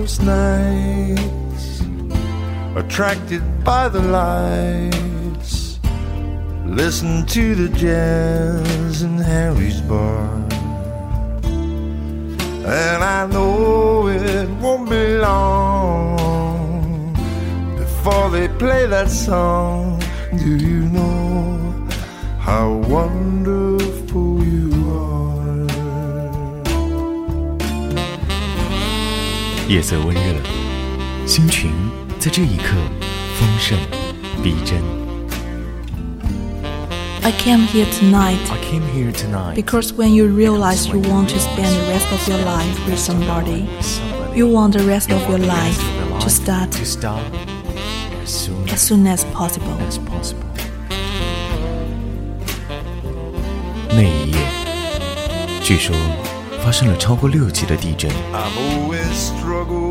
most nights, attracted by the lights. Listen to the jazz in Harry's bar. And I know it won't be long before they play that song. Do 夜色温热，心情在这一刻丰盛逼真。 I came here tonight I came here tonight because when you realize you want to spend the rest of your life with somebody, you want the rest of your life to start to start as soon as soon as possible. as possible。那一夜，据说 发生了超过六级的地震。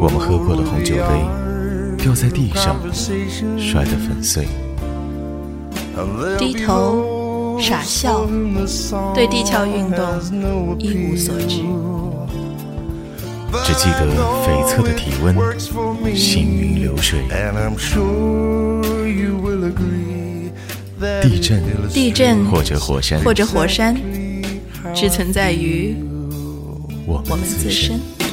我们喝过的红酒杯掉在地上，摔得粉碎。低头傻笑，对地壳运动一无所知，只记得悱恻的体温，行云流水。地震，地震，或者火山，或者火山，只存在于我我们们自自身身。。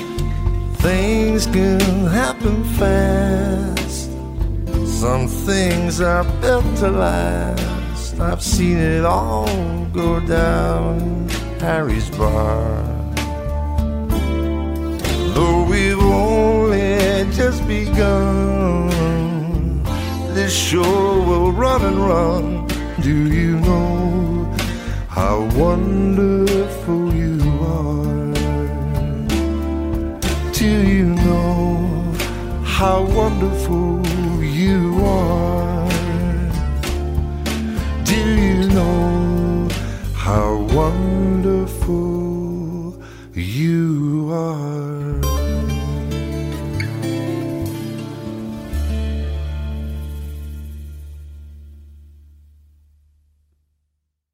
Things can happen fast. Some things are built to last. I've seen it all go down Harry's bar. Though we've only just begun, this show will run and run. Do you know how wonderful How wonderful you are? Do you know how wonderful you are?